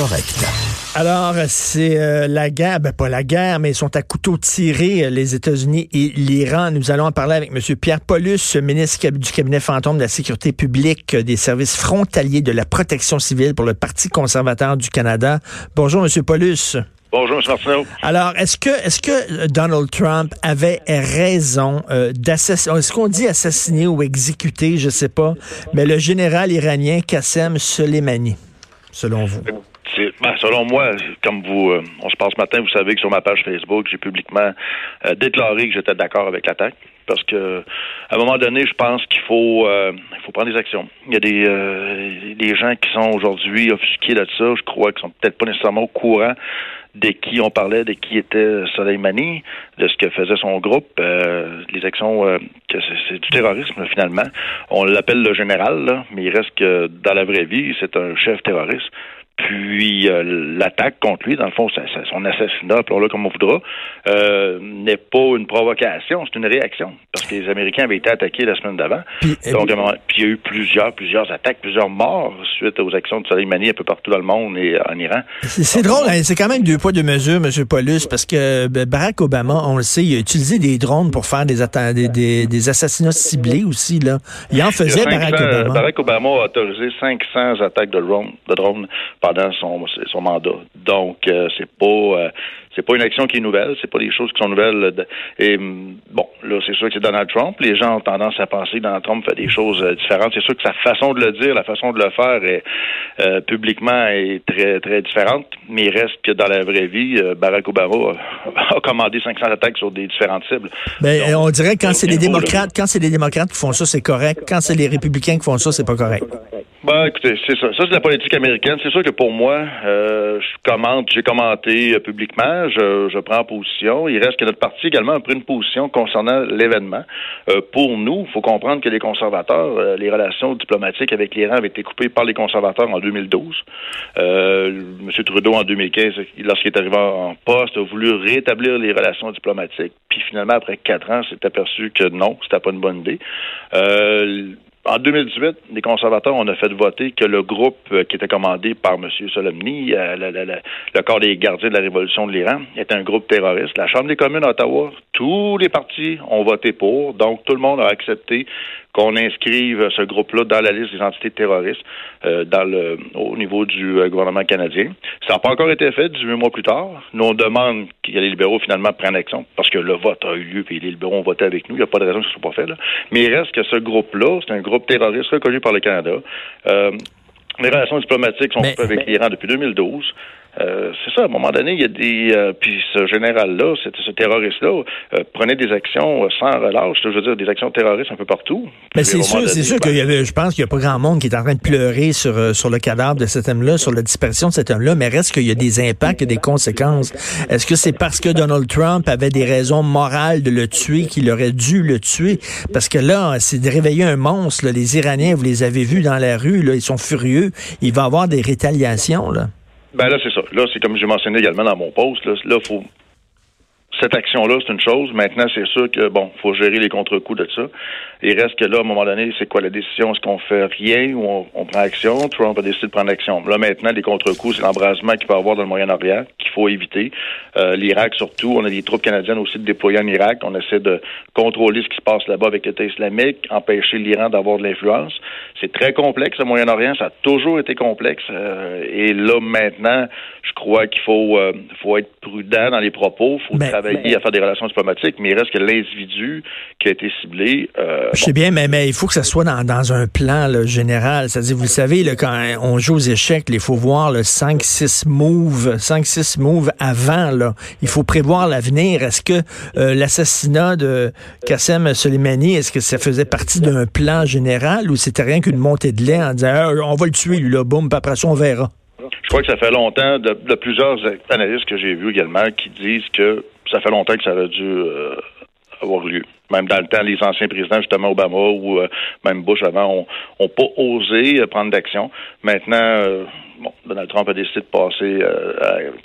correct. Alors, c'est euh, la guerre, ben pas la guerre, mais ils sont à couteau tiré, euh, les États-Unis et l'Iran. Nous allons en parler avec M. Pierre Paulus, ministre du cabinet fantôme de la sécurité publique euh, des services frontaliers de la protection civile pour le Parti conservateur du Canada. Bonjour, M. Paulus. Bonjour, M. Martineau. Alors, est-ce que, est-ce que Donald Trump avait raison d'assassiner, est-ce qu'on dit assassiner ou exécuter, je sais pas, mais le général iranien Qassem Soleimani, selon vous? Ben, selon moi, comme vous, euh, on se passe ce matin, vous savez que sur ma page Facebook, j'ai publiquement euh, déclaré que j'étais d'accord avec l'attaque. Parce que à un moment donné, je pense qu'il faut euh, il faut prendre des actions. Il y a des, des gens qui sont aujourd'hui offusqués de ça, je crois qu'ils sont peut-être pas nécessairement au courant de qui on parlait, de qui était Soleimani, de ce que faisait son groupe, les actions que c'est du terrorisme finalement. On l'appelle le général, mais il reste que dans la vraie vie, c'est un chef terroriste. Puis euh, l'attaque contre lui, dans le fond, son assassinat, appelons-le comme on voudra, euh, n'est pas une provocation, c'est une réaction. Parce que les Américains avaient été attaqués la semaine d'avant. Puis, Donc, puis il y a eu plusieurs, plusieurs attaques, plusieurs morts suite aux actions de Soleimani un peu partout dans le monde et en Iran. C'est drôle, hein, c'est quand même deux poids, deux mesures, M. Paulus, parce que Barack Obama, on le sait, il a utilisé des drones pour faire des, des, des, assassinats ciblés aussi. Là. Il en faisait, Barack Obama. Barack Obama a autorisé 500 attaques de drones de drone pendant son, son mandat. Donc, euh, c'est pas euh, c'est pas une action qui est nouvelle, c'est pas des choses qui sont nouvelles. et mm, bon, là, c'est sûr que c'est Donald Trump. Les gens ont tendance à penser que Donald Trump fait des choses euh, différentes. C'est sûr que sa façon de le dire, la façon de le faire est, publiquement est très très différente. Mais il reste que dans la vraie vie, Barack Obama a, commandé 500 attaques sur des différentes cibles. Ben, on dirait que quand c'est les démocrates, quand c'est les démocrates qui font ça, c'est correct. Quand c'est les républicains qui font ça, c'est pas correct. Ben, écoutez, c'est ça. Ça, c'est la politique américaine. C'est sûr que pour moi, euh, je commente, j'ai commenté euh, je, prends position. Il reste que notre parti également a pris une position concernant l'événement. Euh, pour nous, il faut comprendre que les conservateurs, les relations diplomatiques avec l'Iran avaient été coupées par les conservateurs en 2012. M. Trudeau, en 2015, lorsqu'il est arrivé en poste, a voulu rétablir les relations diplomatiques. Puis finalement, après quatre ans, s'est aperçu que non, c'était pas une bonne idée. En 2018, les conservateurs, on a fait voter que le groupe euh, qui était commandé par M. Soleimani, euh, le, corps des gardiens de la révolution de l'Iran, était un groupe terroriste. La Chambre des communes à Ottawa, tous les partis ont voté pour, donc tout le monde a accepté qu'on inscrive ce groupe-là dans la liste des entités terroristes euh, dans le, au niveau du gouvernement canadien. Ça n'a pas encore été fait 18 mois plus tard. Nous, on demande que les libéraux finalement prennent action parce que le vote a eu lieu et les libéraux ont voté avec nous. Il n'y a pas de raison que ce ne soit pas fait. Là. Mais il reste que ce groupe-là, c'est un groupe terroriste reconnu par le Canada. Euh, les relations diplomatiques sont avec l'Iran depuis 2012. Euh, c'est ça, à un moment donné, il y a des... Euh, puis ce général-là, ce terroriste-là, euh, prenait des actions sans relâche, je veux dire, des actions terroristes un peu partout. Mais c'est sûr, c'est sûr qu'il y avait, je pense qu'il n'y a pas grand monde qui est en train de pleurer sur, sur le cadavre de cet homme-là, sur la disparition de cet homme-là, mais reste qu'il y a des impacts et des conséquences. Est-ce que c'est parce que Donald Trump avait des raisons morales de le tuer qu'il aurait dû le tuer? Parce que là, c'est de réveiller un monstre. Les Iraniens, vous les avez vus dans la rue, là, ils sont furieux. Il va avoir des rétaliations. Là. Ben là, c'est ça. Là, c'est comme j'ai mentionné également dans mon post. Là, là faut cette action-là, c'est une chose. Maintenant, c'est sûr que, bon, faut gérer les contre-coups de ça. Il reste que là, à un moment donné, c'est quoi la décision? Est-ce qu'on fait rien ou on, prend action? Trump a décidé de prendre action. Là, maintenant, les contre-coups, c'est l'embrasement qu'il peut avoir dans le Moyen-Orient faut éviter. Euh, L'Irak, surtout, on a des troupes canadiennes aussi déployées en Irak. On essaie de contrôler ce qui se passe là-bas avec l'État islamique, empêcher l'Iran d'avoir de l'influence. C'est très complexe, le Moyen-Orient. Ça a toujours été complexe. Euh, et là, maintenant, je crois qu'il faut, euh, faut être prudent dans les propos. faut ben, travailler à faire des relations diplomatiques, mais il reste que l'individu qui a été ciblé. Je sais bien, mais, mais il faut que ça soit dans, dans un plan là, général. C'est-à-dire, vous le savez, là, quand on joue aux échecs, il faut voir le 5-6 moves, 5-6 moves avant. Là. Il faut prévoir l'avenir. Est-ce que euh, l'assassinat de Qassem Soleimani, est-ce que ça faisait partie d'un plan général ou c'était rien qu'une montée de lait en disant ah, on va le tuer, lui, là, boum, puis après ça, on verra? Je crois que ça fait longtemps, de, de plusieurs analystes que j'ai vus également, qui disent que ça fait longtemps que ça aurait dû euh, avoir lieu. Même dans le temps, les anciens présidents, justement Obama ou euh, même Bush avant, ont, pas osé euh, prendre d'action. Maintenant, bon, Donald Trump a décidé de passer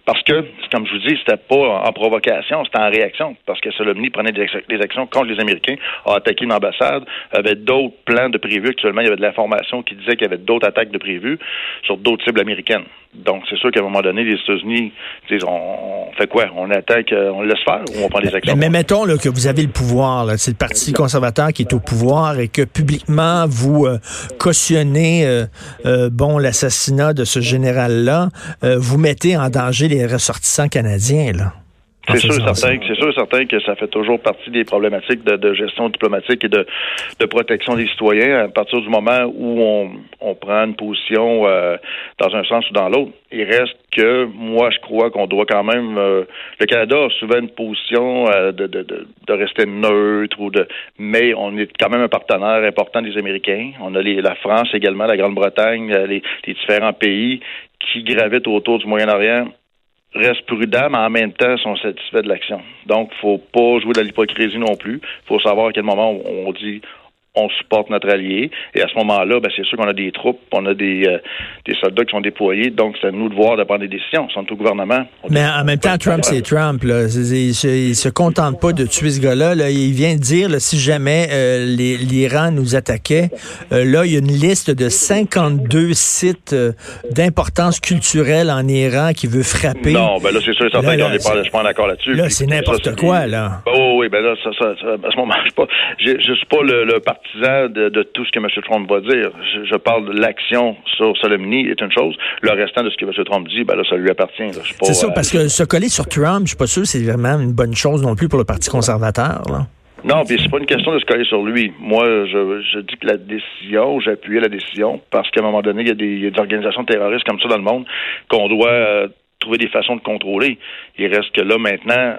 parce que, comme je vous dis, c'était pas en provocation, c'était en réaction, parce que Solomni prenait des, actions contre les Américains, a attaqué une ambassade, avait d'autres plans de prévus. Actuellement, il y avait de l'information qui disait qu'il y avait d'autres attaques de prévues sur d'autres cibles américaines. Donc, c'est sûr qu'à un moment donné, les États-Unis on, fait quoi? On attaque, on le laisse faire ou on prend des actions Mais, mettons là, que vous avez le pouvoir, c'est le Parti conservateur qui est au pouvoir et que publiquement vous euh, cautionnez euh, euh, bon l'assassinat de ce général-là, vous mettez en danger les ressortissants canadiens là. C'est sûr, certain, c'est sûr certain que ça fait toujours partie des problématiques de, gestion diplomatique et de, protection des citoyens à partir du moment où on, on prend une position euh, dans un sens ou dans l'autre. Il reste que moi, je crois qu'on doit quand même. Euh, le Canada a souvent une position euh, de, de, de, rester neutre ou de, mais on est quand même un partenaire important des Américains. On a les, la France également, la Grande-Bretagne, les, les différents pays qui gravitent autour du Moyen-Orient restent prudents, mais en même temps sont satisfaits de l'action. Donc, faut pas jouer de l'hypocrisie non plus. faut savoir à quel moment on dit on supporte notre allié. Et à ce moment-là, ben, c'est sûr qu'on a des troupes, on a des, euh, des soldats qui sont déployés. Donc, c'est à nous de voir de prendre des décisions. On est au gouvernement. Mais en même temps, Trump, c'est Trump. Là. Il, se, se contente pas de tuer ce gars-là. Là. Il vient de dire, là, si jamais euh, l'Iran nous attaquait, euh, là, il y a une liste de 52 sites d'importance culturelle en Iran qui veut frapper. Non, ben là, c'est sûr, certain qu'on n'est pas, je pas d'accord là-dessus. Là, c'est n'importe quoi, là. Oh, oui, ben là, ça, ça, à ce moment, je ne je, suis pas le, le parti de, tout ce que M. Trump va dire. Je, parle de l'action sur Soleimani est une chose. Le restant de ce que M. Trump dit, ben là, ça lui appartient. C'est ça, parce que se coller sur Trump, je suis pas sûr que c'est vraiment une bonne chose non plus pour le Parti conservateur. Non, puis c'est pas une question de se coller sur lui. Moi, je, dis que la décision, j'ai appuyé la décision parce qu'à un moment donné, il y, a des, organisations terroristes comme ça dans le monde qu'on doit euh, trouver des façons de contrôler. Il reste que là, maintenant,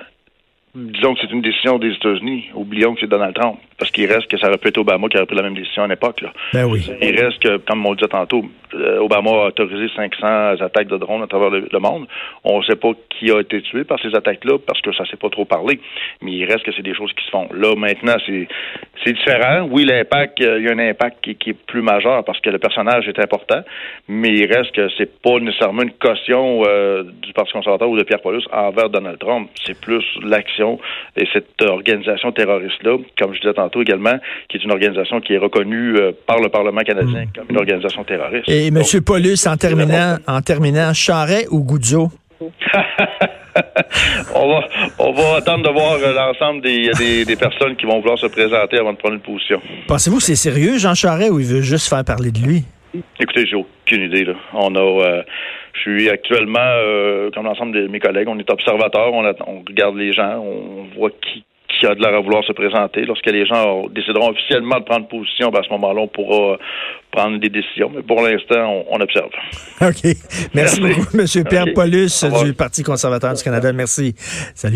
disons que c'est une décision des États-Unis. Oublions que c'est Donald Trump. Parce qu'il reste que ça aurait pu être Obama qui aurait pris la même décision à l'époque. Ben oui. Il reste que, comme on le disait tantôt, euh, Obama a autorisé 500 attaques de drones à travers le, monde. On ne sait pas qui a été tué par ces attaques-là parce que ça ne s'est pas trop parlé. Mais il reste que c'est des choses qui se font. Là, maintenant, c'est, différent. Oui, l'impact, euh, il y a un impact qui, est plus majeur parce que le personnage est important, mais il reste que c'est pas nécessairement une caution euh, du Parti conservateur ou de Pierre Paulus envers Donald Trump. C'est plus l'action et cette organisation terroriste-là, comme je disais tantôt également, qui est une organisation qui est reconnue par le Parlement canadien hmm. comme une organisation terroriste. Et M. Paulus, en terminant, en terminant, Charret ou Goudzo? on, va, on va attendre de voir euh, l'ensemble des, des, personnes qui vont vouloir se présenter avant de prendre une position. Pensez-vous que c'est sérieux, Jean Charret, ou il veut juste faire parler de lui? Écoutez, j'ai aucune idée. Là. On a, euh, je suis actuellement, euh, comme l'ensemble de mes collègues, on est observateur, on, on regarde les gens, on voit qui qui a de l'air à vouloir se présenter. Lorsque les gens décideront officiellement de prendre position, ben à ce moment-là, on pourra prendre des décisions. Mais pour l'instant, on, observe. OK. Merci, beaucoup, M. Pierre Paulus du Parti conservateur du Canada. Merci. Salut.